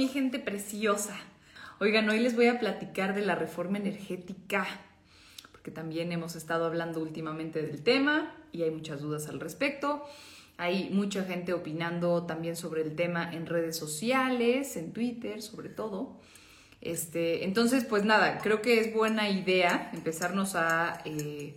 mi gente preciosa. Oigan, hoy les voy a platicar de la reforma energética, porque también hemos estado hablando últimamente del tema y hay muchas dudas al respecto. Hay mucha gente opinando también sobre el tema en redes sociales, en Twitter sobre todo. Este, entonces, pues nada, creo que es buena idea empezarnos a eh,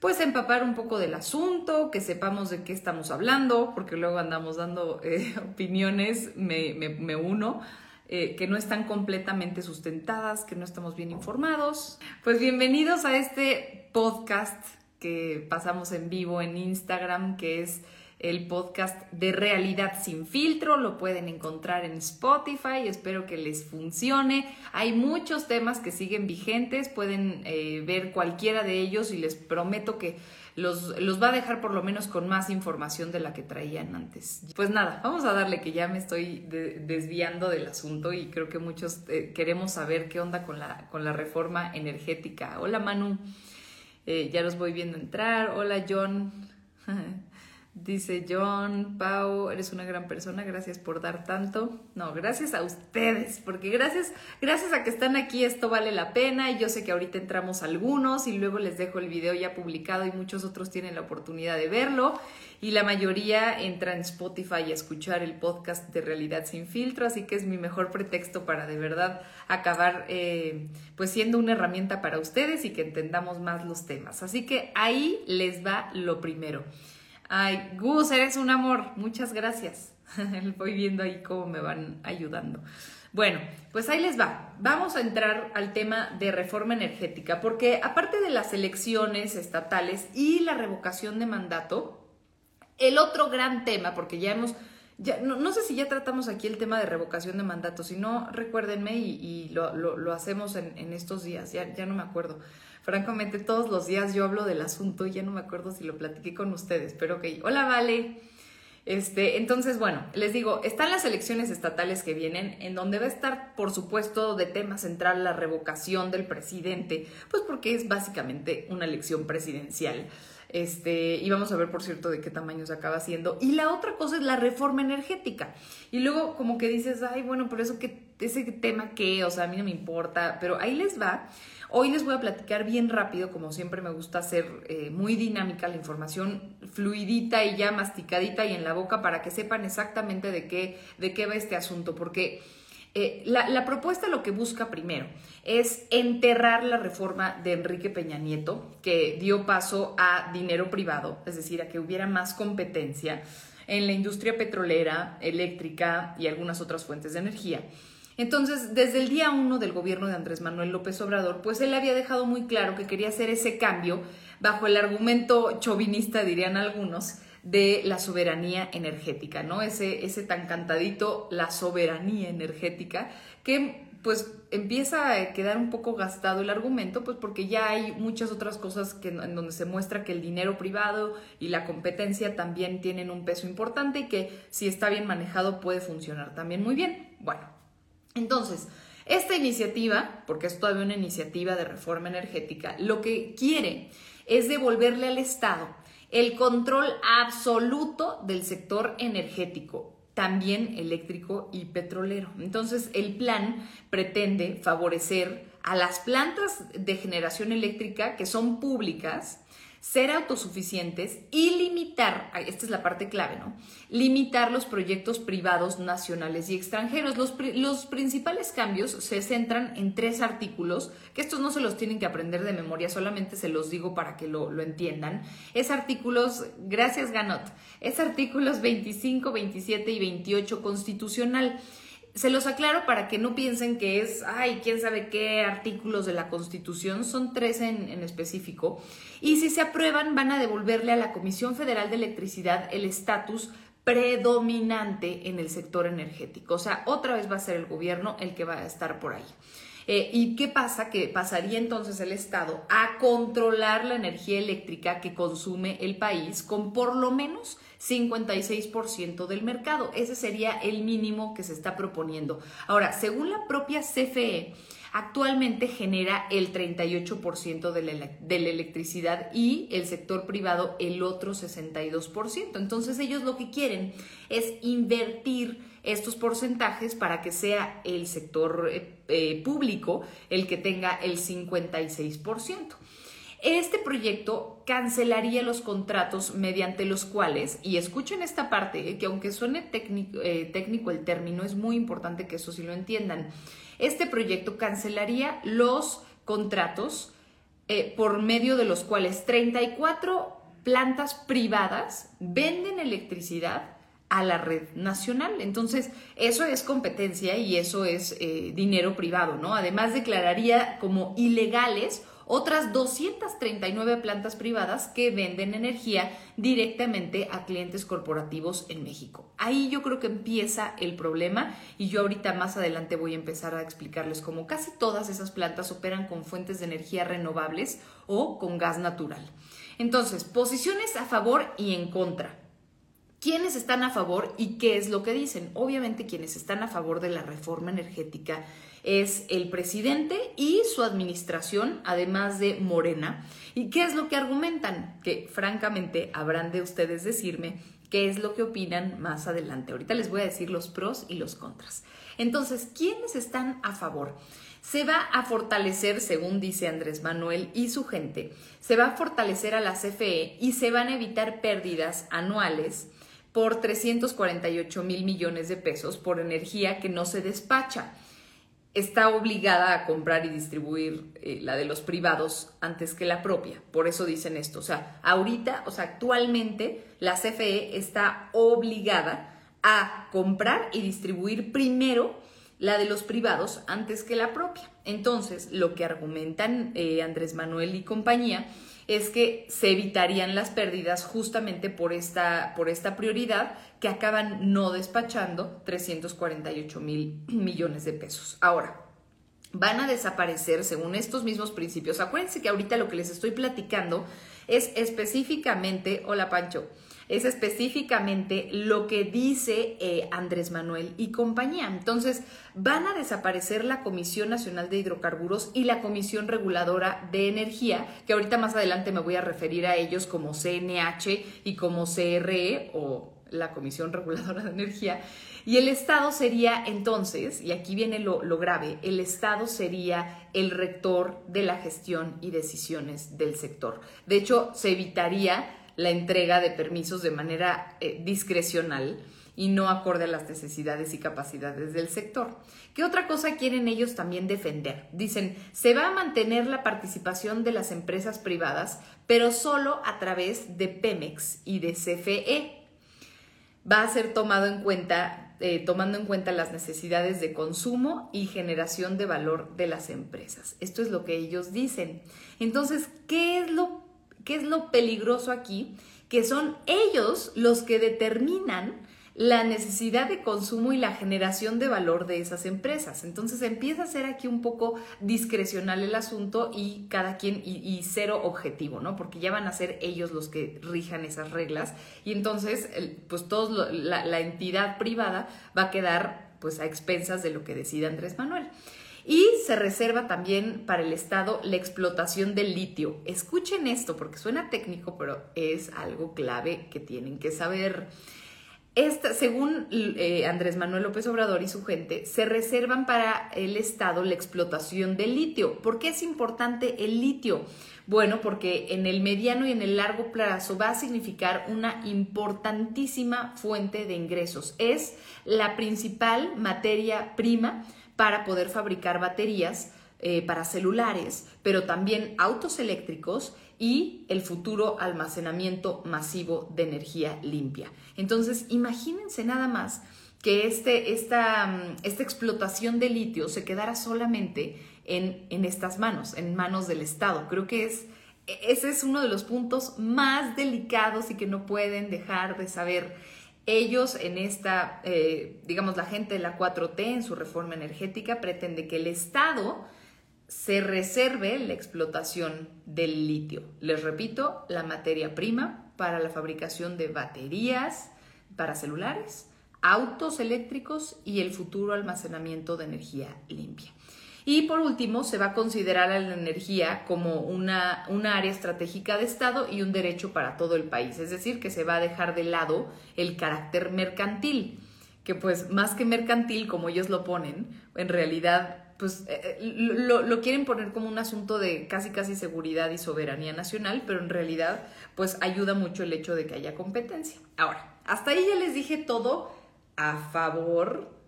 pues empapar un poco del asunto, que sepamos de qué estamos hablando, porque luego andamos dando eh, opiniones, me, uno, eh, que no están completamente sustentadas, que no estamos bien informados. Pues bienvenidos a este podcast que pasamos en vivo en Instagram, que es el podcast de Realidad sin filtro. Lo pueden encontrar en Spotify. Espero que les funcione. Hay muchos temas que siguen vigentes. Pueden eh, ver cualquiera de ellos y les prometo que los, los, va a dejar por lo menos con más información de la que traían antes. Pues nada, vamos a darle que ya me estoy desviando del asunto y creo que muchos eh, queremos saber qué onda con la, con la reforma energética. Hola Manu, eh, ya los voy viendo entrar. Hola John. Dice John, Pau, eres una gran persona, gracias por dar tanto. No, gracias a ustedes, porque gracias, gracias a que están aquí esto vale la pena y yo sé que ahorita entramos algunos y luego les dejo el video ya publicado y muchos otros tienen la oportunidad de verlo y la mayoría entra en Spotify a escuchar el podcast de Realidad sin filtro, así que es mi mejor pretexto para de verdad acabar eh, pues siendo una herramienta para ustedes y que entendamos más los temas. Así que ahí les va lo primero. Ay, Gus, eres un amor. Muchas gracias. Voy viendo ahí cómo me van ayudando. Bueno, pues ahí les va. Vamos a entrar al tema de reforma energética, porque aparte de las elecciones estatales y la revocación de mandato, el otro gran tema, porque ya hemos, ya, no, sé si ya tratamos aquí el tema de revocación de mandato, si no, recuérdenme y, lo, hacemos en, en, estos días, ya, ya no me acuerdo. Francamente, todos los días yo hablo del asunto y ya no me acuerdo si lo platiqué con ustedes, pero ok. Hola, Vale. Este, entonces, bueno, les digo, están las elecciones estatales que vienen, en donde va a estar, por supuesto, de tema central la revocación del presidente, pues porque es básicamente una elección presidencial. Este, y vamos a ver, por cierto, de qué tamaño se acaba haciendo. Y la otra cosa es la reforma energética. Y luego, como que dices, ay, bueno, por eso que ese tema qué, o sea, a mí no me importa, pero ahí les va. Hoy les voy a platicar bien rápido, como siempre me gusta hacer eh, muy dinámica la información, fluidita y ya masticadita y en la boca para que sepan exactamente de qué, de qué va este asunto, porque eh, la, la, propuesta lo que busca primero es enterrar la reforma de Enrique Peña Nieto, que dio paso a dinero privado, es decir, a que hubiera más competencia en la industria petrolera, eléctrica y algunas otras fuentes de energía. Entonces, desde el día uno del gobierno de Andrés Manuel López Obrador, pues él había dejado muy claro que quería hacer ese cambio bajo el argumento chauvinista, dirían algunos, de la soberanía energética, ¿no? Ese, ese tan cantadito, la soberanía energética, que pues empieza a quedar un poco gastado el argumento, pues porque ya hay muchas otras cosas en donde se muestra que el dinero privado y la competencia también tienen un peso importante y que si está bien manejado puede funcionar también muy bien. Bueno, entonces, esta iniciativa, porque es todavía una iniciativa de reforma energética, lo que quiere es devolverle al Estado el control absoluto del sector energético, también eléctrico y petrolero. Entonces, el plan pretende favorecer a las plantas de generación eléctrica que son públicas, ser autosuficientes y limitar, esta es la parte clave, ¿no? Limitar los proyectos privados nacionales y extranjeros. Los, los, principales cambios se centran en tres artículos, que estos no se los tienen que aprender de memoria, solamente se los digo para que lo, lo entiendan. Es artículos, gracias Ganot, es artículos 25, 27 y 28 constitucional se los aclaro para que no piensen que es, ay, quién sabe qué artículos de la Constitución, son tres en, en, específico, y si se aprueban van a devolverle a la Comisión Federal de Electricidad el estatus predominante en el sector energético. O sea, otra vez va a ser el gobierno el que va a estar por ahí. Eh, ¿Y qué pasa? Que pasaría entonces el Estado a controlar la energía eléctrica que consume el país con por lo menos 56% del mercado. Ese sería el mínimo que se está proponiendo. Ahora, según la propia CFE, actualmente genera el 38% de la, de la, electricidad y el sector privado el otro 62%. Entonces ellos lo que quieren es invertir estos porcentajes para que sea el sector eh, eh, público el que tenga el 56%. Este proyecto cancelaría los contratos mediante los cuales, y escuchen esta parte, que aunque suene técnico, técnico el término, es muy importante que eso sí lo entiendan. Este proyecto cancelaría los contratos eh, por medio de los cuales 34 plantas privadas venden electricidad a la red nacional. Entonces, eso es competencia y eso es eh, dinero privado, ¿no? Además, declararía como ilegales otras 239 plantas privadas que venden energía directamente a clientes corporativos en México. Ahí yo creo que empieza el problema y yo ahorita más adelante voy a empezar a explicarles cómo casi todas esas plantas operan con fuentes de energía renovables o con gas natural. Entonces, posiciones a favor y en contra. ¿Quiénes están a favor y qué es lo que dicen? Obviamente quienes están a favor de la reforma energética es el presidente y su administración, además de Morena. ¿Y qué es lo que argumentan? Que francamente habrán de ustedes decirme qué es lo que opinan más adelante. Ahorita les voy a decir los pros y los contras. Entonces, ¿quiénes están a favor? Se va a fortalecer, según dice Andrés Manuel y su gente, se va a fortalecer a la CFE y se van a evitar pérdidas anuales por 348 mil millones de pesos por energía que no se despacha está obligada a comprar y distribuir eh, la de los privados antes que la propia. Por eso dicen esto. O sea, ahorita, o sea, actualmente la CFE está obligada a comprar y distribuir primero la de los privados antes que la propia. Entonces, lo que argumentan eh, Andrés Manuel y compañía es que se evitarían las pérdidas justamente por esta, por esta prioridad que acaban no despachando 348 mil millones de pesos. Ahora, van a desaparecer según estos mismos principios. Acuérdense que ahorita lo que les estoy platicando es específicamente, hola Pancho, es específicamente lo que dice eh, Andrés Manuel y compañía. Entonces, van a desaparecer la Comisión Nacional de Hidrocarburos y la Comisión Reguladora de Energía, que ahorita más adelante me voy a referir a ellos como CNH y como CRE o la Comisión Reguladora de Energía. Y el Estado sería entonces, y aquí viene lo, lo, grave, el Estado sería el rector de la gestión y decisiones del sector. De hecho, se evitaría la entrega de permisos de manera eh, discrecional y no acorde a las necesidades y capacidades del sector. ¿Qué otra cosa quieren ellos también defender? Dicen, se va a mantener la participación de las empresas privadas, pero solo a través de Pemex y de CFE. Va a ser tomado en cuenta, eh, tomando en cuenta las necesidades de consumo y generación de valor de las empresas. Esto es lo que ellos dicen. Entonces, ¿qué es lo ¿Qué es lo peligroso aquí? Que son ellos los que determinan la necesidad de consumo y la generación de valor de esas empresas. Entonces empieza a ser aquí un poco discrecional el asunto y cada quien y, cero objetivo, ¿no? Porque ya van a ser ellos los que rijan esas reglas y entonces pues todos la, entidad privada va a quedar pues a expensas de lo que decida Andrés Manuel. Y se reserva también para el Estado la explotación del litio. Escuchen esto porque suena técnico, pero es algo clave que tienen que saber. Esta, según eh, Andrés Manuel López Obrador y su gente, se reservan para el Estado la explotación del litio. ¿Por qué es importante el litio? Bueno, porque en el mediano y en el largo plazo va a significar una importantísima fuente de ingresos. Es la principal materia prima para poder fabricar baterías eh, para celulares, pero también autos eléctricos y el futuro almacenamiento masivo de energía limpia. Entonces, imagínense nada más que este, esta, mm, esta explotación de litio se quedara solamente en, en estas manos, en manos del Estado. Creo que es, ese es uno de los puntos más delicados y que no pueden dejar de saber ellos en esta, eh, digamos, la gente de la 4T en su reforma energética pretende que el Estado se reserve la explotación del litio. Les repito, la materia prima para la fabricación de baterías para celulares, autos eléctricos y el futuro almacenamiento de energía limpia. Y por último, se va a considerar a la energía como una, área estratégica de Estado y un derecho para todo el país, es decir, que se va a dejar de lado el carácter mercantil. que pues más que mercantil, como ellos lo ponen, en realidad pues eh, eh, lo, lo, quieren poner como un asunto de casi casi seguridad y soberanía nacional, pero en realidad pues ayuda mucho el hecho de que haya competencia. Ahora, hasta ahí ya les dije todo a favor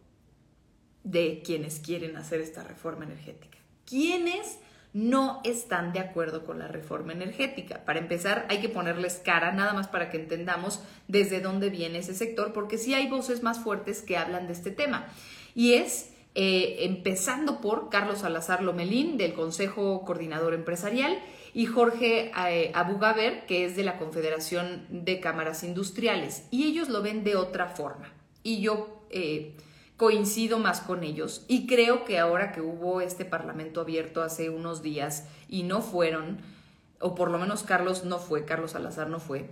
de quienes quieren hacer esta reforma energética. ¿Quiénes no están de acuerdo con la reforma energética? Para empezar, hay que ponerles cara, nada más para que entendamos desde dónde viene ese sector, porque sí hay voces más fuertes que hablan de este tema. Y es eh, empezando por Carlos Salazar Lomelín, del Consejo Coordinador Empresarial, y Jorge eh, Abugaber, que es de la Confederación de Cámaras Industriales. Y ellos lo ven de otra forma. Y yo eh, coincido más con ellos. Y creo que ahora que hubo este Parlamento abierto hace unos días y no fueron, o por lo menos Carlos no fue, Carlos Salazar no fue,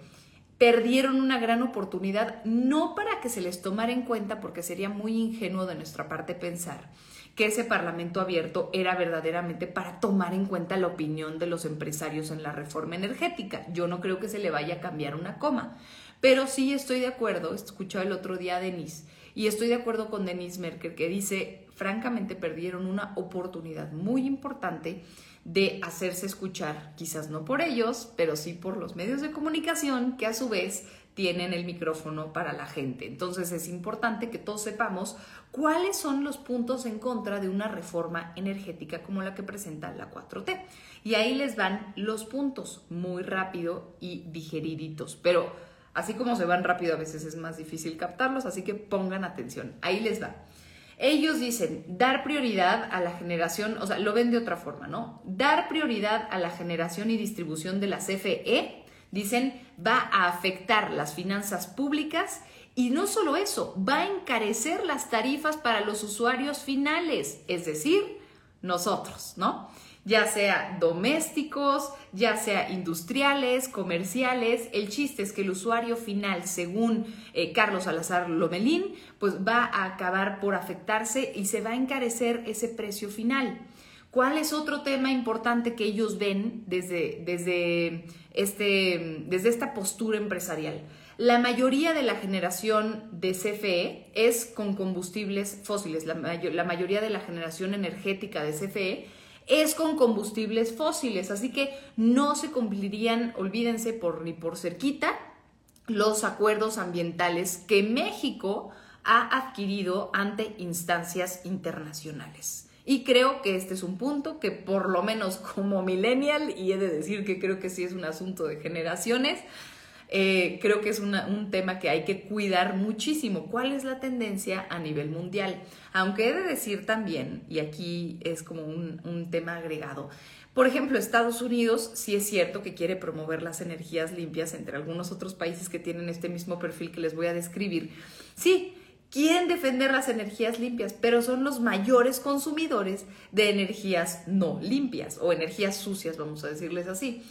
perdieron una gran oportunidad, no para que se les tomara en cuenta, porque sería muy ingenuo de nuestra parte pensar que ese Parlamento abierto era verdaderamente para tomar en cuenta la opinión de los empresarios en la reforma energética. Yo no creo que se le vaya a cambiar una coma, pero sí estoy de acuerdo, escuchado el otro día a Denise, y estoy de acuerdo con Denise Merkel, que dice, francamente perdieron una oportunidad muy importante de hacerse escuchar, quizás no por ellos, pero sí por los medios de comunicación que a su vez tienen el micrófono para la gente. Entonces es importante que todos sepamos cuáles son los puntos en contra de una reforma energética como la que presenta la 4T. Y ahí les van los puntos muy rápido y digeriditos, pero así como se van rápido a veces es más difícil captarlos, así que pongan atención. Ahí les va. Ellos dicen dar prioridad a la generación, o sea, lo ven de otra forma, ¿no? Dar prioridad a la generación y distribución de la CFE, dicen, va a afectar las finanzas públicas y no solo eso, va a encarecer las tarifas para los usuarios finales, es decir, nosotros, ¿no? Ya sea domésticos, ya sea industriales, comerciales. El chiste es que el usuario final, según eh, Carlos Salazar Lomelín, pues va a acabar por afectarse y se va a encarecer ese precio final. ¿Cuál es otro tema importante que ellos ven desde, desde, este, desde esta postura empresarial? La mayoría de la generación de CFE es con combustibles fósiles, la, la mayoría de la generación energética de CFE es con combustibles fósiles, así que no se cumplirían, olvídense por ni por cerquita, los acuerdos ambientales que México ha adquirido ante instancias internacionales. Y creo que este es un punto que por lo menos como millennial, y he de decir que creo que sí es un asunto de generaciones, eh, creo que es un tema que hay que cuidar muchísimo. ¿Cuál es la tendencia a nivel mundial? Aunque he de decir también, y aquí es como un, un tema agregado, por ejemplo, Estados Unidos sí es cierto que quiere promover las energías limpias entre algunos otros países que tienen este mismo perfil que les voy a describir. Sí, quieren defender las energías limpias, pero son los mayores consumidores de energías no limpias o energías sucias, vamos a decirles así.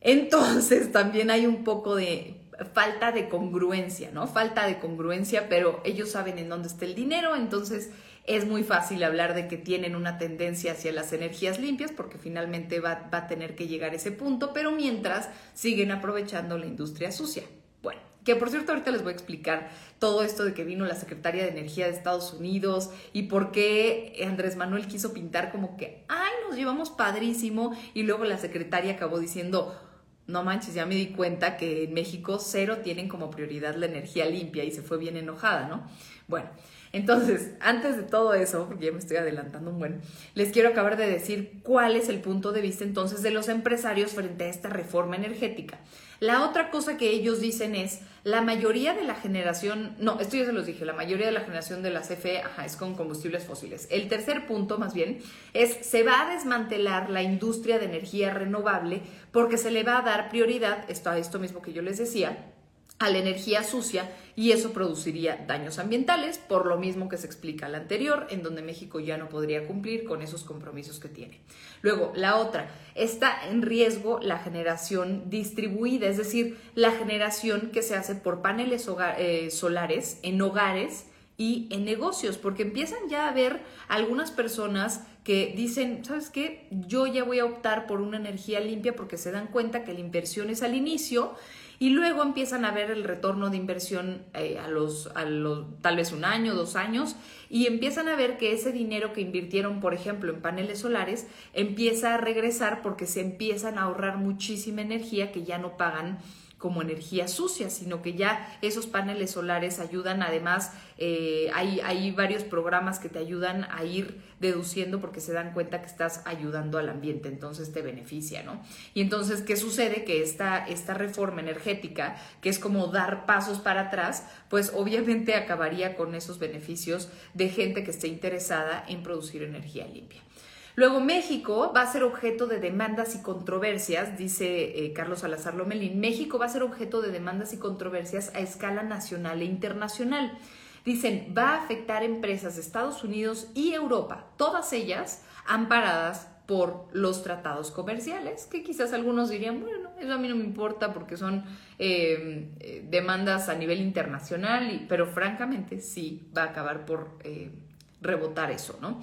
Entonces también hay un poco de falta de congruencia, ¿no? Falta de congruencia, pero ellos saben en dónde está el dinero, entonces es muy fácil hablar de que tienen una tendencia hacia las energías limpias porque finalmente va, va a tener que llegar ese punto, pero mientras siguen aprovechando la industria sucia. Bueno, que por cierto ahorita les voy a explicar todo esto de que vino la secretaria de Energía de Estados Unidos y por qué Andrés Manuel quiso pintar como que, ay, nos llevamos padrísimo y luego la secretaria acabó diciendo, no manches, ya me di cuenta que en México cero tienen como prioridad la energía limpia y se fue bien enojada, ¿no? Bueno, entonces, antes de todo eso, porque ya me estoy adelantando un buen, les quiero acabar de decir cuál es el punto de vista entonces de los empresarios frente a esta reforma energética. La otra cosa que ellos dicen es, la mayoría de la generación, no, esto ya se los dije, la mayoría de la generación de la CFE es con combustibles fósiles. El tercer punto, más bien, es, se va a desmantelar la industria de energía renovable porque se le va a dar prioridad, esto a esto mismo que yo les decía, a la energía sucia y eso produciría daños ambientales, por lo mismo que se explica al anterior, en donde México ya no podría cumplir con esos compromisos que tiene. Luego, la otra, está en riesgo la generación distribuida, es decir, la generación que se hace por paneles eh, solares en hogares y en negocios, porque empiezan ya a ver algunas personas que dicen, ¿sabes qué? Yo ya voy a optar por una energía limpia porque se dan cuenta que la inversión es al inicio y luego empiezan a ver el retorno de inversión eh, a, los, a los tal vez un año, dos años, y empiezan a ver que ese dinero que invirtieron, por ejemplo, en paneles solares, empieza a regresar porque se empiezan a ahorrar muchísima energía que ya no pagan como energía sucia, sino que ya esos paneles solares ayudan, además eh, hay, hay varios programas que te ayudan a ir deduciendo porque se dan cuenta que estás ayudando al ambiente, entonces te beneficia, ¿no? Y entonces, ¿qué sucede? Que esta, esta reforma energética, que es como dar pasos para atrás, pues obviamente acabaría con esos beneficios de gente que esté interesada en producir energía limpia. Luego México va a ser objeto de demandas y controversias, dice eh, Carlos Salazar Lomelín. México va a ser objeto de demandas y controversias a escala nacional e internacional. Dicen, va a afectar empresas de Estados Unidos y Europa, todas ellas amparadas por los tratados comerciales, que quizás algunos dirían, bueno, eso a mí no me importa porque son eh, eh, demandas a nivel internacional, pero francamente sí va a acabar por rebotar eso, ¿no?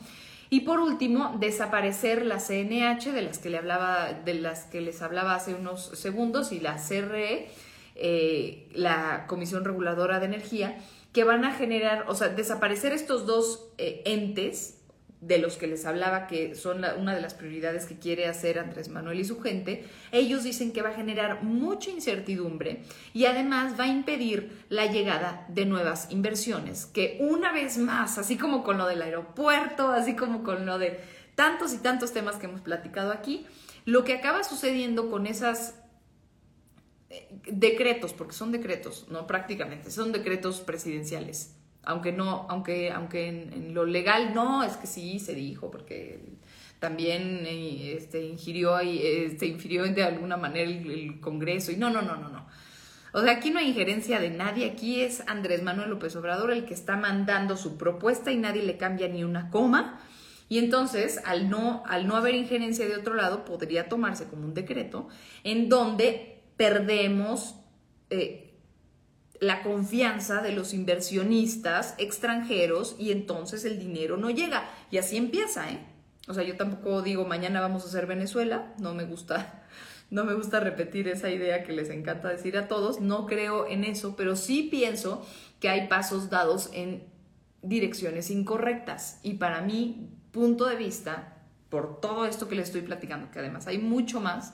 Y por último, desaparecer la CNH, de las que, le hablaba, de las que les hablaba hace unos segundos, y la CRE, eh, la Comisión Reguladora de Energía, que van a generar, o sea, desaparecer estos dos eh, entes de los que les hablaba, que son una de las prioridades que quiere hacer Andrés Manuel y su gente, ellos dicen que va a generar mucha incertidumbre y además va a impedir la llegada de nuevas inversiones, que una vez más, así como con lo del aeropuerto, así como con lo de tantos y tantos temas que hemos platicado aquí, lo que acaba sucediendo con esas eh, decretos, porque son decretos, no prácticamente, son decretos presidenciales aunque no, aunque, aunque en, lo legal no, es que sí se dijo, porque también eh, este, ingirió, este, infirió de alguna manera el, Congreso, y no, no, no, no, no. O sea, aquí no hay injerencia de nadie, aquí es Andrés Manuel López Obrador el que está mandando su propuesta y nadie le cambia ni una coma. Y entonces, al no, al no haber injerencia de otro lado, podría tomarse como un decreto en donde perdemos eh, la confianza de los inversionistas extranjeros y entonces el dinero no llega. Y así empieza, ¿eh? O sea, yo tampoco digo mañana vamos a hacer Venezuela, no me gusta, no me gusta repetir esa idea que les encanta decir a todos, no creo en eso, pero sí pienso que hay pasos dados en direcciones incorrectas. Y para mi punto de vista, por todo esto que les estoy platicando, que además hay mucho más,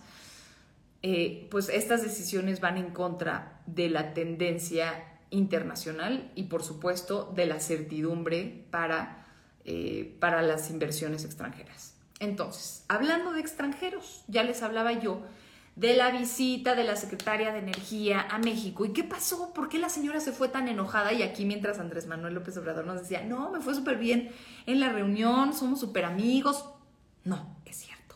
eh, pues estas decisiones van en contra de la tendencia internacional y por supuesto de la certidumbre para, eh, para las inversiones extranjeras. Entonces, hablando de extranjeros, ya les hablaba yo de la visita de la secretaria de Energía a México. ¿Y qué pasó? ¿Por qué la señora se fue tan enojada? Y aquí mientras Andrés Manuel López Obrador nos decía, no, me fue súper bien en la reunión, somos súper amigos. No, es cierto.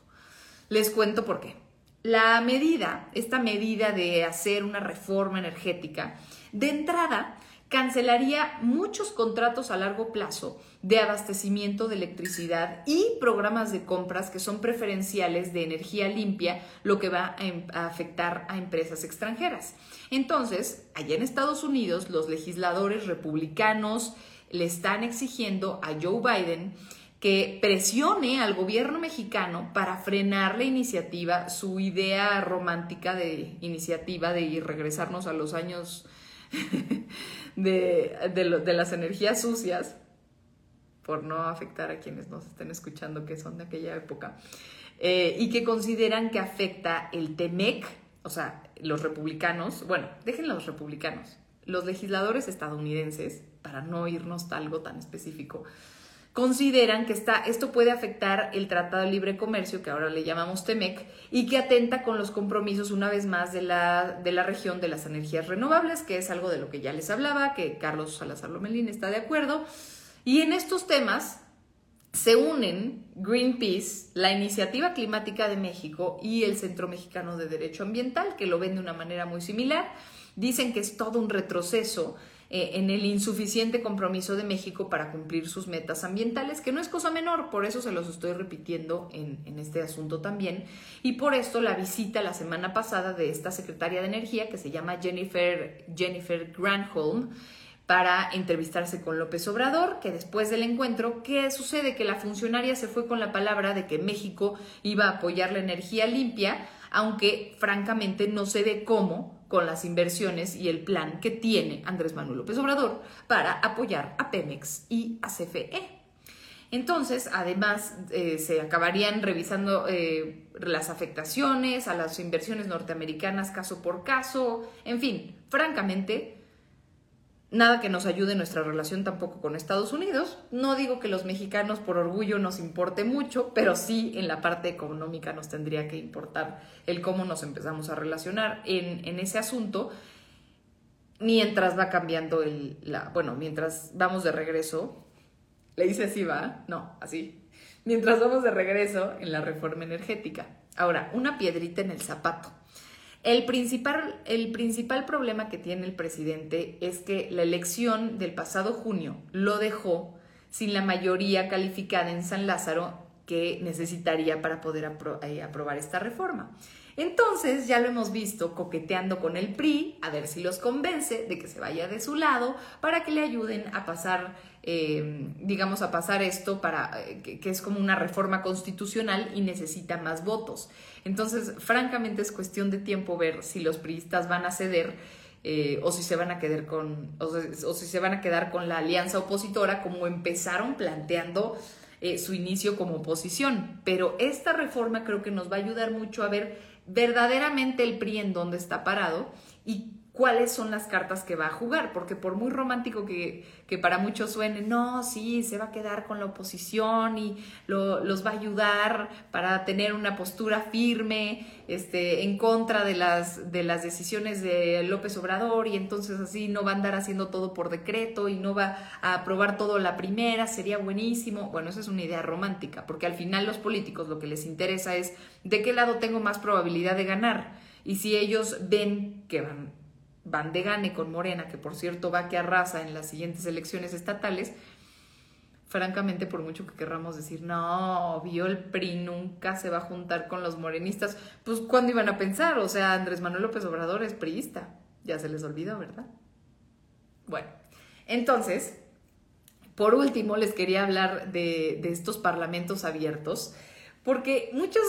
Les cuento por qué. La medida, esta medida de hacer una reforma energética, de entrada cancelaría muchos contratos a largo plazo de abastecimiento de electricidad y programas de compras que son preferenciales de energía limpia, lo que va a, em, afectar a empresas extranjeras. Entonces, allá en Estados Unidos, los legisladores republicanos le están exigiendo a Joe Biden que presione al gobierno mexicano para frenar la iniciativa, su idea romántica de iniciativa de ir regresarnos a los años de, de, las energías sucias, por no afectar a quienes nos estén escuchando que son de aquella época, eh, y que consideran que afecta el TEMEC, o sea, los republicanos, bueno, dejen los republicanos, los legisladores estadounidenses, para no irnos a algo tan específico, consideran que está, esto puede afectar el Tratado de Libre Comercio, que ahora le llamamos TEMEC, y que atenta con los compromisos una vez más de la, de la región de las energías renovables, que es algo de lo que ya les hablaba, que Carlos Salazar Lomelín está de acuerdo. Y en estos temas se unen Greenpeace, la Iniciativa Climática de México y el Centro Mexicano de Derecho Ambiental, que lo ven de una manera muy similar. Dicen que es todo un retroceso eh, en el insuficiente compromiso de México para cumplir sus metas ambientales, que no es cosa menor, por eso se los estoy repitiendo en, en este asunto también. Y por esto la visita la semana pasada de esta secretaria de Energía, que se llama Jennifer, Jennifer Granholm, para entrevistarse con López Obrador, que después del encuentro, ¿qué sucede? Que la funcionaria se fue con la palabra de que México iba a apoyar la energía limpia, aunque francamente no se ve cómo con las inversiones y el plan que tiene Andrés Manuel López Obrador para apoyar a Pemex y a CFE. Entonces, además, eh, se acabarían revisando eh, las afectaciones a las inversiones norteamericanas caso por caso, en fin, francamente, nada que nos ayude en nuestra relación tampoco con Estados Unidos. No digo que los mexicanos por orgullo nos importe mucho, pero sí en la parte económica nos tendría que importar el cómo nos empezamos a relacionar en, en ese asunto mientras va cambiando el, la, bueno, mientras vamos de regreso le hice así, va. No, así. Mientras vamos de regreso en la reforma energética. Ahora, una piedrita en el zapato. El principal, el principal problema que tiene el presidente es que la elección del pasado junio lo dejó sin la mayoría calificada en San Lázaro que necesitaría para poder eh, aprobar esta reforma. Entonces ya lo hemos visto coqueteando con el PRI, a ver si los convence de que se vaya de su lado para que le ayuden a pasar, eh, digamos, a pasar esto para eh, que, es como una reforma constitucional y necesita más votos. Entonces, francamente es cuestión de tiempo ver si los priistas van a ceder. Eh, o si se van a quedar con o si se van a quedar con la alianza opositora como empezaron planteando su inicio como oposición. Pero esta reforma creo que nos va a ayudar mucho a ver verdaderamente el PRI en dónde está parado y cuáles son las cartas que va a jugar, porque por muy romántico que, que, para muchos suene, no, sí, se va a quedar con la oposición y los va a ayudar para tener una postura firme este, en contra de las, de las decisiones de López Obrador y entonces así no va a andar haciendo todo por decreto y no va a aprobar todo la primera, sería buenísimo. Bueno, esa es una idea romántica, porque al final los políticos lo que les interesa es de qué lado tengo más probabilidad de ganar. Y si ellos ven que van van de gane con Morena, que por cierto va que arrasa en las siguientes elecciones estatales, francamente, por mucho que querramos decir, no, vio el PRI nunca se va a juntar con los morenistas, pues ¿cuándo iban a pensar? O sea, Andrés Manuel López Obrador es priista, ya se les olvidó, ¿verdad? Bueno, entonces, por último, les quería hablar de, de estos parlamentos abiertos, porque muchos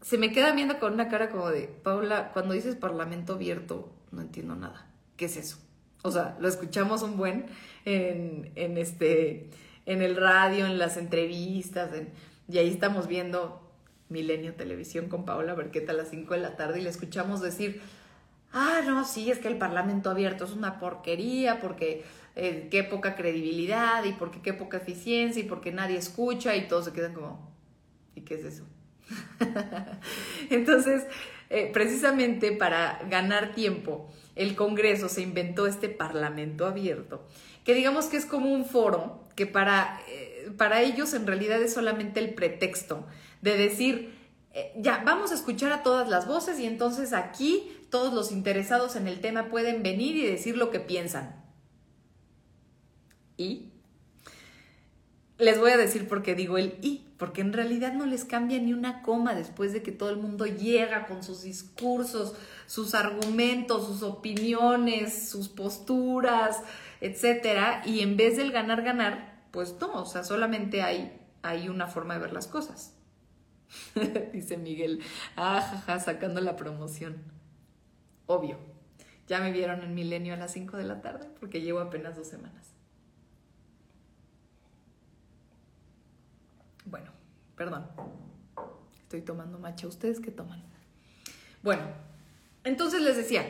se me quedan viendo con una cara como de, Paula, cuando dices parlamento abierto, no entiendo nada. ¿Qué es eso? O sea, lo escuchamos un buen en, en este, en el radio, en las entrevistas, y ahí estamos viendo Milenio Televisión con Paola Berqueta a las 5 de la tarde y le escuchamos decir, ah, no, sí, es que el Parlamento abierto es una porquería porque eh, qué poca credibilidad y porque qué poca eficiencia y porque nadie escucha y todos se quedan como, ¿y qué es eso? Entonces, eh, precisamente para ganar tiempo, el Congreso se inventó este Parlamento abierto, que digamos que es como un foro que para, eh, para ellos en realidad es solamente el pretexto de decir, eh, ya, vamos a escuchar a todas las voces y entonces aquí todos los interesados en el tema pueden venir y decir lo que piensan. ¿Y? Les voy a decir por qué digo el y, porque en realidad no les cambia ni una coma después de que todo el mundo llega con sus discursos, sus argumentos, sus opiniones, sus posturas, etcétera, y en vez del ganar ganar, pues no, o sea, solamente hay, hay una forma de ver las cosas. Dice Miguel, ah, sacando la promoción. Obvio. Ya me vieron en Milenio a las 5 de la tarde porque llevo apenas dos semanas. Bueno, perdón. Estoy tomando macha. ¿Ustedes qué toman? Bueno, entonces les decía,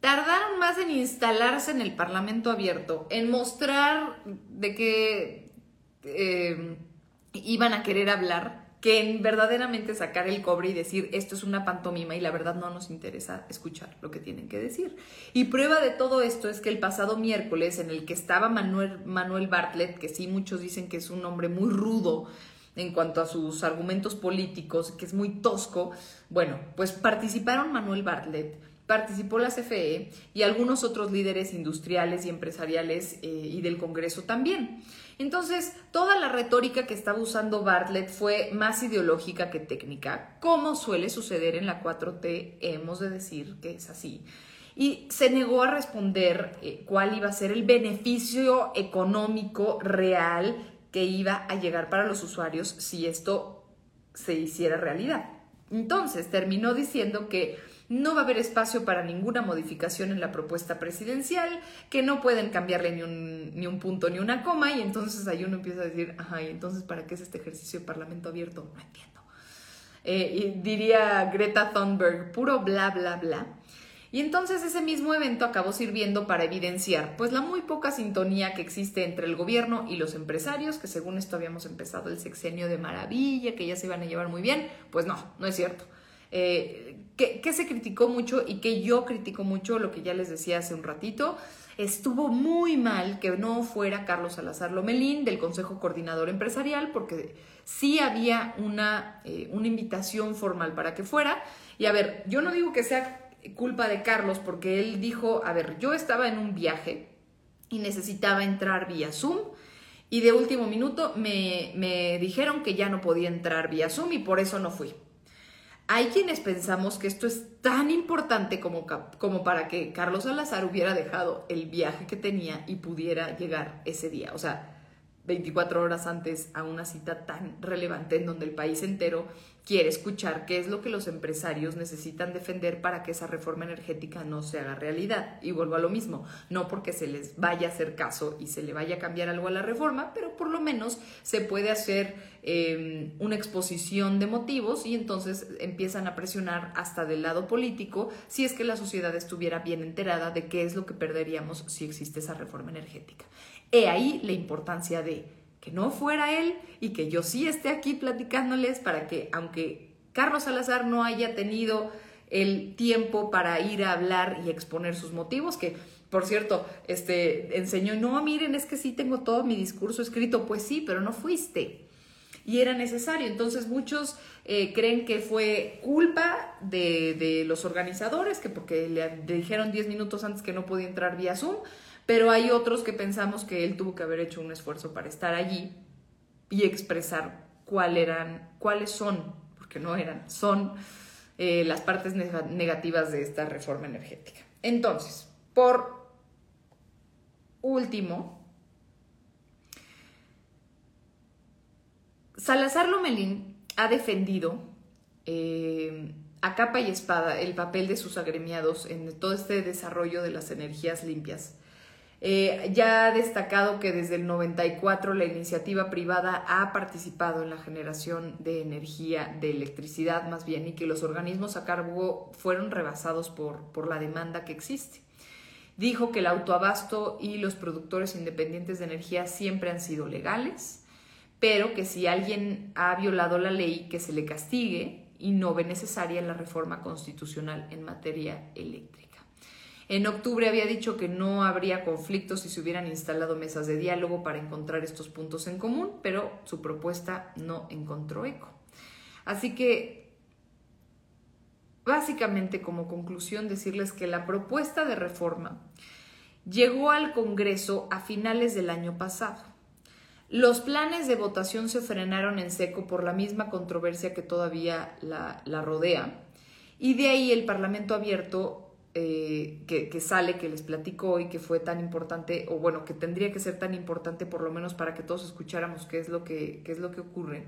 tardaron más en instalarse en el Parlamento abierto, en mostrar de que eh, iban a querer hablar que en verdaderamente sacar el cobre y decir esto es una pantomima y la verdad no nos interesa escuchar lo que tienen que decir. Y prueba de todo esto es que el pasado miércoles en el que estaba Manuel, Manuel Bartlett, que sí muchos dicen que es un hombre muy rudo en cuanto a sus argumentos políticos, que es muy tosco, bueno, pues participaron Manuel Bartlett, participó la CFE y algunos otros líderes industriales y empresariales eh, y del Congreso también. Entonces, toda la retórica que estaba usando Bartlett fue más ideológica que técnica, como suele suceder en la 4T, hemos de decir que es así. Y se negó a responder eh, cuál iba a ser el beneficio económico real que iba a llegar para los usuarios si esto se hiciera realidad. Entonces terminó diciendo que no va a haber espacio para ninguna modificación en la propuesta presidencial, que no pueden cambiarle ni un, ni un punto ni una coma, y entonces ahí uno empieza a decir, ajá, ¿y entonces para qué es este ejercicio de parlamento abierto? No entiendo. Eh, y diría Greta Thunberg, puro bla, bla, bla. Y entonces ese mismo evento acabó sirviendo para evidenciar pues la muy poca sintonía que existe entre el gobierno y los empresarios, que según esto habíamos empezado el sexenio de maravilla, que ya se iban a llevar muy bien, pues no, no es cierto. Eh, que, se criticó mucho y que yo critico mucho, lo que ya les decía hace un ratito, estuvo muy mal que no fuera Carlos Salazar Lomelín del Consejo Coordinador Empresarial, porque sí había una, eh, una invitación formal para que fuera. Y a ver, yo no digo que sea culpa de Carlos porque él dijo, a ver, yo estaba en un viaje y necesitaba entrar vía Zoom y de último minuto me, me dijeron que ya no podía entrar vía Zoom y por eso no fui. Hay quienes pensamos que esto es tan importante como, como para que Carlos Salazar hubiera dejado el viaje que tenía y pudiera llegar ese día. O sea, 24 horas antes a una cita tan relevante en donde el país entero quiere escuchar qué es lo que los empresarios necesitan defender para que esa reforma energética no se haga realidad. Y vuelvo a lo mismo, no porque se les vaya a hacer caso y se le vaya a cambiar algo a la reforma, pero por lo menos se puede hacer em, una exposición de motivos y entonces empiezan a presionar hasta del lado político si es que la sociedad estuviera bien enterada de qué es lo que perderíamos si existe esa reforma energética. He ahí la importancia de que no fuera él y que yo sí esté aquí platicándoles para que, aunque Carlos Salazar no haya tenido el tiempo para ir a hablar y exponer sus motivos, que por cierto, este enseñó, no, miren, es que sí tengo todo mi discurso escrito, pues sí, pero no fuiste. Y era necesario. Entonces muchos eh, creen que fue culpa de, de, los organizadores, que porque le dijeron 10 minutos antes que no podía entrar vía Zoom, pero hay otros que pensamos que él tuvo que haber hecho un esfuerzo para estar allí y expresar cuál eran, cuáles son, porque no eran, son eh, las partes negativas de esta reforma energética. Entonces, por último, Salazar Lomelín ha defendido eh, a capa y espada el papel de sus agremiados en todo este desarrollo de las energías limpias eh, ya ha destacado que desde el 94 la iniciativa privada ha participado en la generación de energía, de electricidad más bien, y que los organismos a cargo fueron rebasados por, por la demanda que existe. Dijo que el autoabasto y los productores independientes de energía siempre han sido legales, pero que si alguien ha violado la ley, que se le castigue y no ve necesaria la reforma constitucional en materia eléctrica. En octubre había dicho que no habría conflictos si se hubieran instalado mesas de diálogo para encontrar estos puntos en común, pero su propuesta no encontró eco. Así que, básicamente como conclusión, decirles que la propuesta de reforma llegó al Congreso a finales del año pasado. Los planes de votación se frenaron en seco por la misma controversia que todavía la, la rodea y de ahí el Parlamento abierto eh, que, sale, que les platico hoy, que fue tan importante, o bueno, que tendría que ser tan importante por lo menos para que todos escucháramos qué es lo que, es lo que ocurre.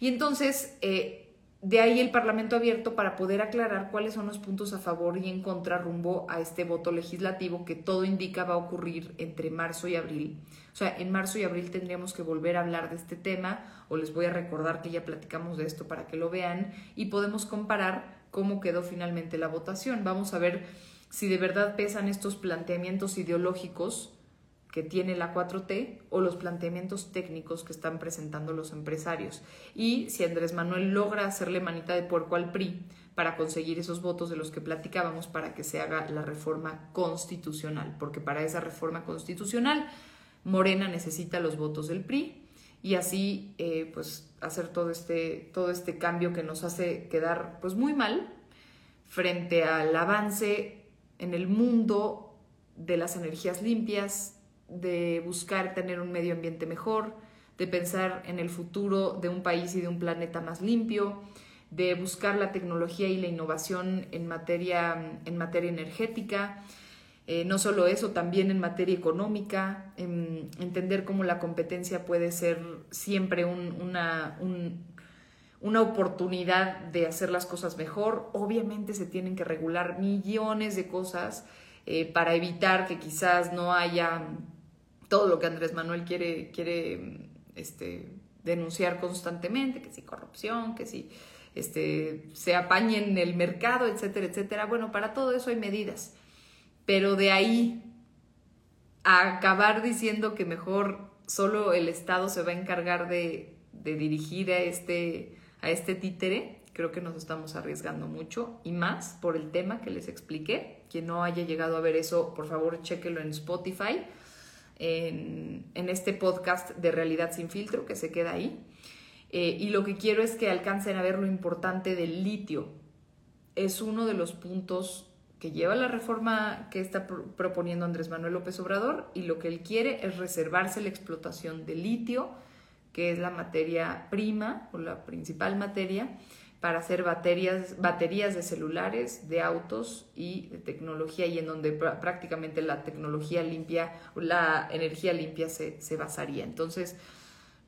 Y entonces, eh, de ahí el Parlamento abierto para poder aclarar cuáles son los puntos a favor y en contra rumbo a este voto legislativo que todo indica va a ocurrir entre marzo y abril. O sea, en marzo y abril tendríamos que volver a hablar de este tema, o les voy a recordar que ya platicamos de esto para que lo vean y podemos comparar cómo quedó finalmente la votación. Vamos a ver si de verdad pesan estos planteamientos ideológicos que tiene la 4T o los planteamientos técnicos que están presentando los empresarios. Y si Andrés Manuel logra hacerle manita de puerco al PRI para conseguir esos votos de los que platicábamos para que se haga la reforma constitucional, porque para esa reforma constitucional Morena necesita los votos del PRI y así eh, pues hacer todo este, todo este cambio que nos hace quedar pues muy mal frente al avance en el mundo de las energías limpias, de buscar tener un medio ambiente mejor, de pensar en el futuro de un país y de un planeta más limpio, de buscar la tecnología y la innovación en materia, en materia energética, eh, no solo eso, también en materia económica, entender cómo la competencia puede ser siempre un, una oportunidad de hacer las cosas mejor. Obviamente se tienen que regular millones de cosas eh, para evitar que quizás no haya todo lo que Andrés Manuel quiere, quiere este, denunciar constantemente, que si corrupción, que si este, se apañe en el mercado, etcétera, etcétera. Bueno, para todo eso hay medidas. Pero de ahí a acabar diciendo que mejor solo el Estado se va a encargar de, dirigir a este, a este títere, creo que nos estamos arriesgando mucho y más por el tema que les expliqué. Quien no haya llegado a ver eso, por favor, chéquelo en Spotify, en, en este podcast de Realidad sin filtro que se queda ahí. Eh, y lo que quiero es que alcancen a ver lo importante del litio. Es uno de los puntos que lleva la reforma que está proponiendo Andrés Manuel López Obrador y lo que él quiere es reservarse la explotación del litio, que es la materia prima o la principal materia para hacer baterías, baterías de celulares, de autos y de tecnología y en donde prácticamente la tecnología limpia, la energía limpia se, se basaría. Entonces,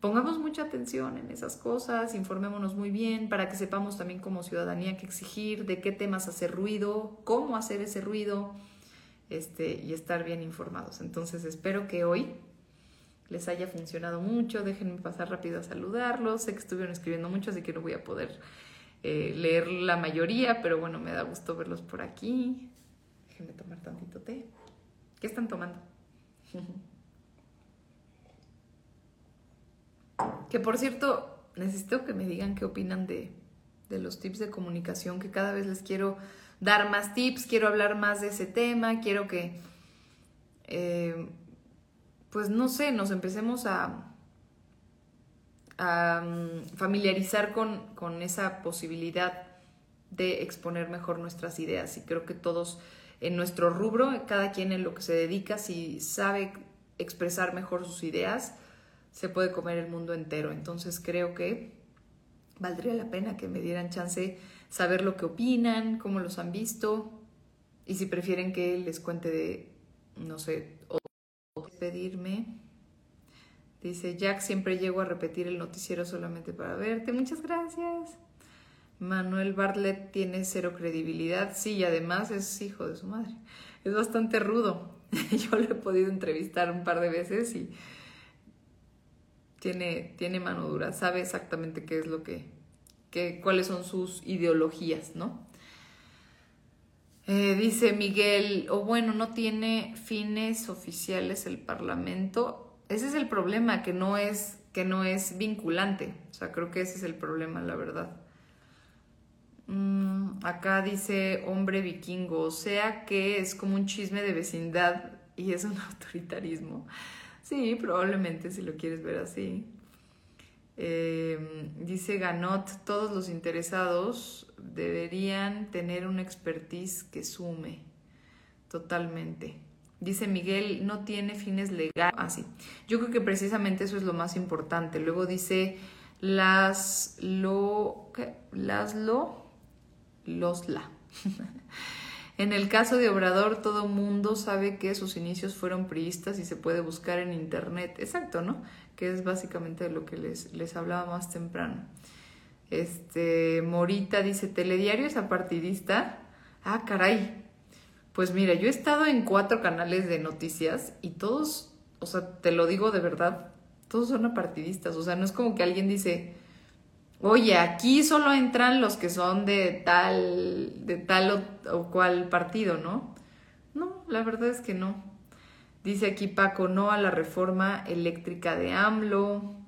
pongamos mucha atención en esas cosas, informémonos muy bien para que sepamos también como ciudadanía qué exigir, de qué temas hacer ruido, cómo hacer ese ruido este, y estar bien informados. Entonces espero que hoy les haya funcionado mucho, déjenme pasar rápido a saludarlos, sé que estuvieron escribiendo mucho, así que no voy a poder eh, leer la mayoría, pero bueno, me da gusto verlos por aquí. Déjenme tomar tantito té. ¿Qué están tomando? Que por cierto, necesito que me digan qué opinan de, los tips de comunicación, que cada vez les quiero dar más tips, quiero hablar más de ese tema, quiero que, eh, pues no sé, nos empecemos a, a mm, familiarizar con, con esa posibilidad de exponer mejor nuestras ideas. Y creo que todos en nuestro rubro, cada quien en lo que se dedica, si sabe expresar mejor sus ideas, se puede comer el mundo entero. Entonces creo que valdría la pena que me dieran chance saber lo que opinan, cómo los han visto y si prefieren que les cuente de, no sé, o pedirme. Dice, Jack, siempre llego a repetir el noticiero solamente para verte. Muchas gracias. Manuel Bartlett tiene cero credibilidad. Sí, y además es hijo de su madre. Es bastante rudo. Yo lo he podido entrevistar un par de veces y tiene, tiene mano dura, sabe exactamente qué es lo que, cuáles son sus ideologías, ¿no? Eh, dice Miguel, o bueno, no tiene fines oficiales el Parlamento. Ese es el problema, que no es, que no es vinculante. O sea, creo que ese es el problema, la verdad. Mm, acá dice hombre vikingo, o sea que es como un chisme de vecindad y es un autoritarismo. Sí, probablemente si lo quieres ver así. Em, dice Ganot, todos los interesados deberían tener una expertise que sume totalmente. Dice Miguel, no tiene fines legales. Ah, sí. Yo creo que precisamente eso es lo más importante. Luego dice las lo, ¿qué? Las lo, los la. En el caso de Obrador, todo mundo sabe que sus inicios fueron priistas y se puede buscar en internet. Exacto, ¿no? Que es básicamente lo que les, les hablaba más temprano. Este, Morita dice, ¿telediario es apartidista? Ah, caray. Pues mira, yo he estado en cuatro canales de noticias y todos, o sea, te lo digo de verdad, todos son apartidistas. O sea, no es como que alguien dice, oye, aquí solo entran los que son de tal, de tal o, cual partido, ¿no? No, la verdad es que no. Dice aquí Paco, no a la reforma eléctrica de AMLO.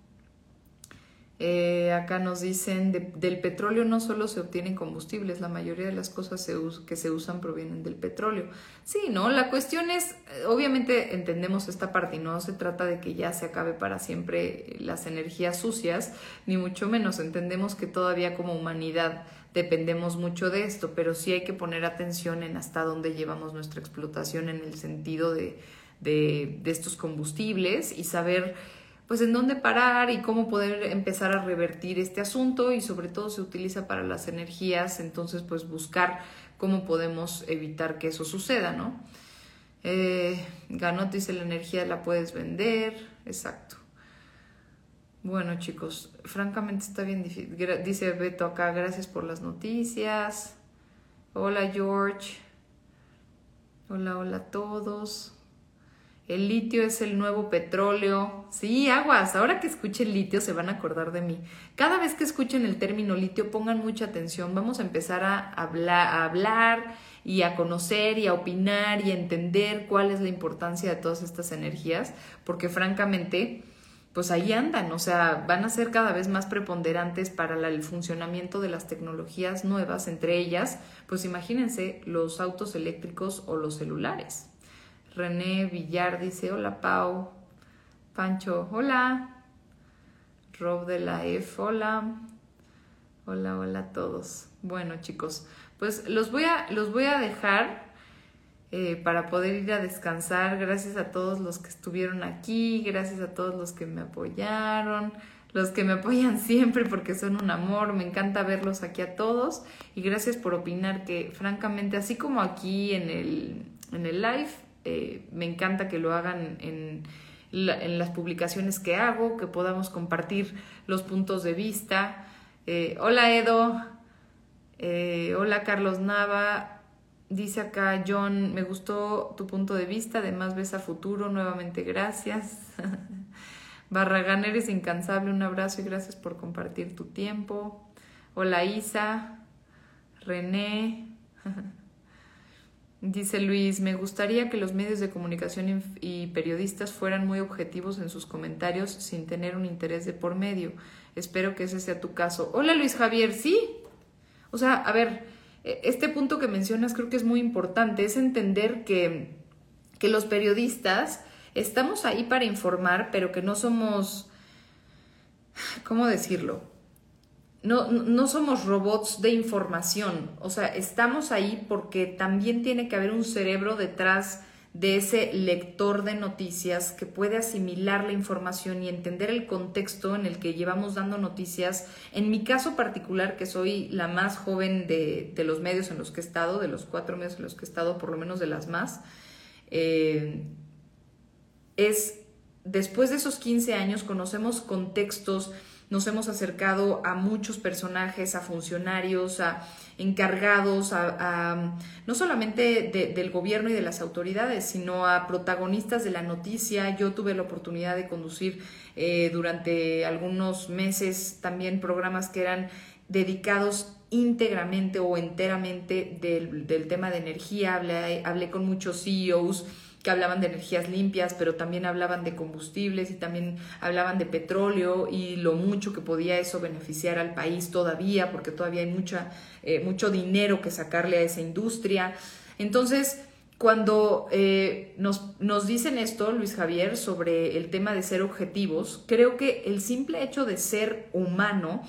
Eh, acá nos dicen, del petróleo no solo se obtienen combustibles, la mayoría de las cosas que se usan provienen del petróleo. Sí, ¿no? La cuestión es, eh, obviamente entendemos esta parte y no se trata de que ya se acabe para siempre las energías sucias, ni mucho menos entendemos que todavía como humanidad dependemos mucho de esto, pero sí hay que poner atención en hasta dónde llevamos nuestra explotación en el sentido de, de, de estos combustibles y saber pues en dónde parar y cómo poder empezar a revertir este asunto y sobre todo se utiliza para las energías, entonces pues buscar cómo podemos evitar que eso suceda, ¿no? Eh, Ganot dice la energía la puedes vender, exacto. Bueno, chicos, francamente está bien difícil. Dice Beto acá, gracias por las noticias. Hola, George. Hola, hola a todos. El litio es el nuevo petróleo. Sí, aguas. Ahora que escuchen litio se van a acordar de mí. Cada vez que escuchen el término litio, pongan mucha atención. Vamos a empezar a hablar, a hablar y a conocer y a opinar y a entender cuál es la importancia de todas estas energías, porque francamente, pues ahí andan, o sea, van a ser cada vez más preponderantes para el funcionamiento de las tecnologías nuevas, entre ellas, pues imagínense los autos eléctricos o los celulares. René Villar dice, hola Pau. Pancho, hola. Rob de la F, hola. Hola, hola a todos. Bueno, chicos, pues los voy a, los voy a dejar eh, para poder ir a descansar. Gracias a todos los que estuvieron aquí, gracias a todos los que me apoyaron, los que me apoyan siempre porque son un amor. Me encanta verlos aquí a todos y gracias por opinar que francamente, así como aquí en el, en el live, eh, me encanta que lo hagan en, las publicaciones que hago, que podamos compartir los puntos de vista. Eh, hola Edo, eh, hola Carlos Nava, dice acá John, me gustó tu punto de vista, además ves a futuro, nuevamente gracias. Barragán, eres incansable, un abrazo y gracias por compartir tu tiempo. Hola Isa, René. Dice Luis, me gustaría que los medios de comunicación y periodistas fueran muy objetivos en sus comentarios sin tener un interés de por medio. Espero que ese sea tu caso. Hola Luis Javier, sí. O sea, a ver, e, este punto que mencionas creo que es muy importante, es entender que, que los periodistas estamos ahí para informar, pero que no somos, ¿cómo decirlo? No, no somos robots de información, o sea, estamos ahí porque también tiene que haber un cerebro detrás de ese lector de noticias que puede asimilar la información y entender el contexto en el que llevamos dando noticias. En mi caso particular, que soy la más joven de, los medios en los que he estado, de los cuatro medios en los que he estado, por lo menos de las más, eh, es después de esos 15 años conocemos contextos, nos hemos acercado a muchos personajes, a funcionarios, a encargados, a, no solamente del gobierno y de las autoridades, sino a protagonistas de la noticia. Yo tuve la oportunidad de conducir eh, durante algunos meses también programas que eran dedicados íntegramente o enteramente del, del tema de energía. Hablé, hablé con muchos CEOs que hablaban de energías limpias, pero también hablaban de combustibles y también hablaban de petróleo y lo mucho que podía eso beneficiar al país todavía, porque todavía hay mucha, eh, mucho dinero que sacarle a esa industria. Entonces, cuando eh, nos, nos dicen esto, Luis Javier, sobre el tema de ser objetivos, creo que el simple hecho de ser humano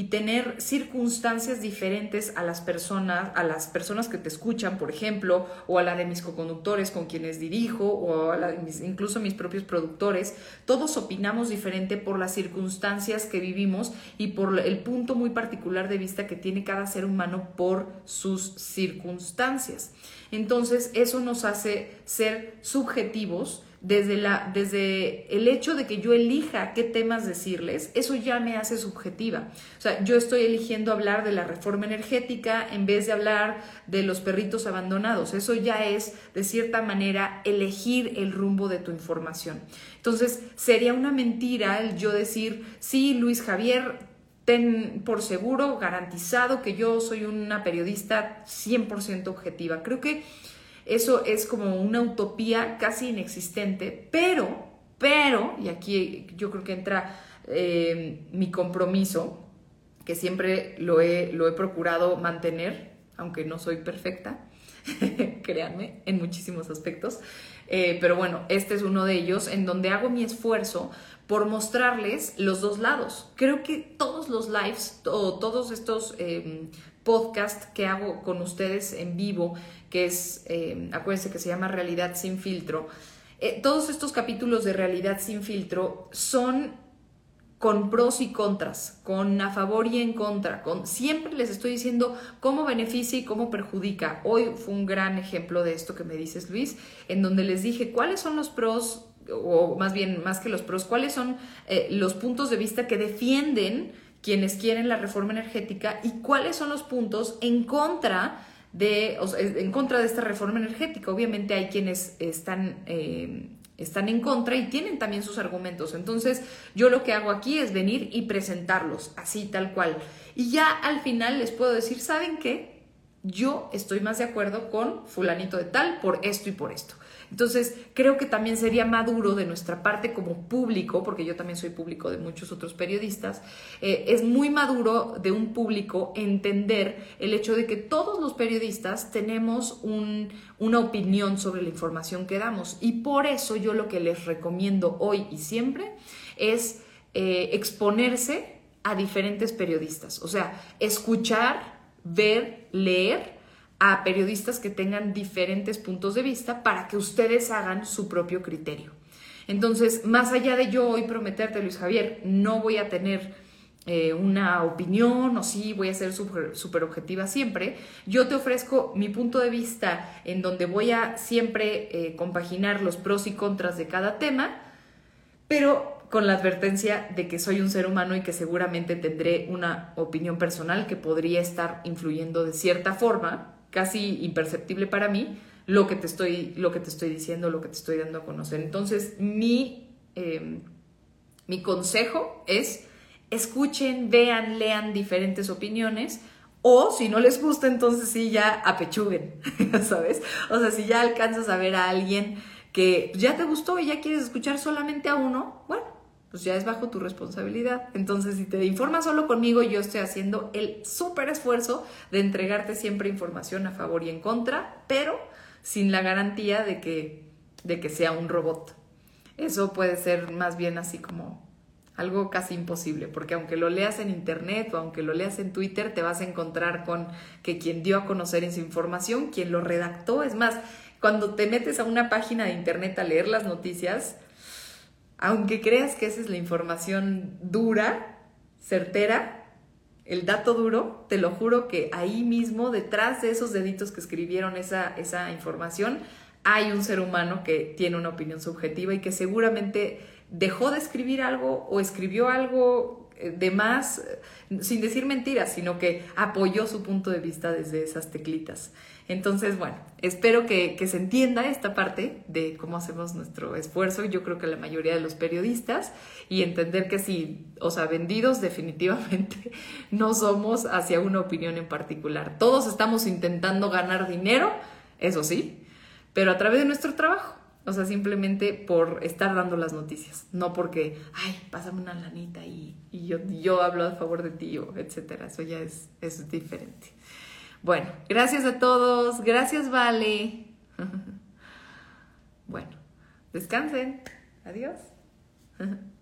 y tener circunstancias diferentes a las personas, a las personas que te escuchan, por ejemplo, o a la de mis coconductores con quienes dirijo, o a mis, incluso mis propios productores, todos opinamos diferente por las circunstancias que vivimos y por el punto muy particular de vista que tiene cada ser humano por sus circunstancias. Entonces, eso nos hace ser subjetivos desde, la, desde el hecho de que yo elija qué temas decirles, eso ya me hace subjetiva. O sea, yo estoy eligiendo hablar de la reforma energética en vez de hablar de los perritos abandonados. Eso ya es, de cierta manera, elegir el rumbo de tu información. Entonces, sería una mentira el yo decir, sí, Luis Javier, ten por seguro, garantizado que yo soy una periodista 100% objetiva. Creo que eso es como una utopía casi inexistente, pero, pero, y aquí yo creo que entra eh, mi compromiso, que siempre lo he, lo he procurado mantener, aunque no soy perfecta, créanme, en muchísimos aspectos. Eh, pero bueno, este es uno de ellos en donde hago mi esfuerzo por mostrarles los dos lados. Creo que todos los lives o todos estos eh, podcasts que hago con ustedes en vivo que es, eh, acuérdense que se llama Realidad sin filtro. Eh, todos estos capítulos de Realidad sin filtro son con pros y contras, con a favor y en contra, con siempre les estoy diciendo cómo beneficia y cómo perjudica. Hoy fue un gran ejemplo de esto que me dices Luis, en donde les dije cuáles son los pros o más bien, más que los pros, cuáles son eh, los puntos de vista que defienden quienes quieren la reforma energética y cuáles son los puntos en contra de, en contra de esta reforma energética. Obviamente hay quienes están, eh, están en contra y tienen también sus argumentos. Entonces yo lo que hago aquí es venir y presentarlos así tal cual. Y ya al final les puedo decir, ¿saben qué? Yo estoy más de acuerdo con fulanito de tal por esto y por esto. Entonces, creo que también sería maduro de nuestra parte como público, porque yo también soy público de muchos otros periodistas, eh, es muy maduro de un público entender el hecho de que todos los periodistas tenemos una opinión sobre la información que damos. Y por eso yo lo que les recomiendo hoy y siempre es eh, exponerse a diferentes periodistas, o sea, escuchar, ver, leer a periodistas que tengan diferentes puntos de vista para que ustedes hagan su propio criterio. Entonces, más allá de yo hoy prometerte, Luis Javier, no voy a tener eh, una opinión o sí voy a ser súper objetiva siempre, yo te ofrezco mi punto de vista en donde voy a siempre eh, compaginar los pros y contras de cada tema, pero con la advertencia de que soy un ser humano y que seguramente tendré una opinión personal que podría estar influyendo de cierta forma casi imperceptible para mí lo que te estoy, lo que te estoy diciendo, lo que te estoy dando a conocer. Entonces, mi, em, mi consejo es escuchen, vean, lean diferentes opiniones. O si no les gusta, entonces sí ya apechuguen, ¿sabes? O sea, si ya alcanzas a ver a alguien que ya te gustó y ya quieres escuchar solamente a uno, bueno, pues ya es bajo tu responsabilidad. Entonces, si te informas solo conmigo, yo estoy haciendo el súper esfuerzo de entregarte siempre información a favor y en contra, pero sin la garantía de que, de que sea un robot. Eso puede ser más bien así como algo casi imposible, porque aunque lo leas en internet o aunque lo leas en Twitter, te vas a encontrar con que quien dio a conocer esa información, quien lo redactó, es más, cuando te metes a una página de internet a leer las noticias, aunque creas que esa es la información dura, certera, el dato duro, te lo juro que ahí mismo, detrás de esos deditos que escribieron esa, esa información, hay un ser humano que tiene una opinión subjetiva y que seguramente dejó de escribir algo o escribió algo eh, de más, eh, sin decir mentiras, sino que apoyó su punto de vista desde esas teclitas. Entonces, bueno, espero que, se entienda esta parte de cómo hacemos nuestro esfuerzo, yo creo que la mayoría de los periodistas, y entender que sí, o sea, vendidos definitivamente no somos hacia una opinión en particular. Todos estamos intentando ganar dinero, eso sí, pero a través de nuestro trabajo. O sea, simplemente por estar dando las noticias, no porque, ay, pásame una lanita y, yo, hablo a favor de ti, etcétera. Eso ya es, es diferente. Bueno, gracias a todos. Gracias, Vale. bueno, descansen. Adiós.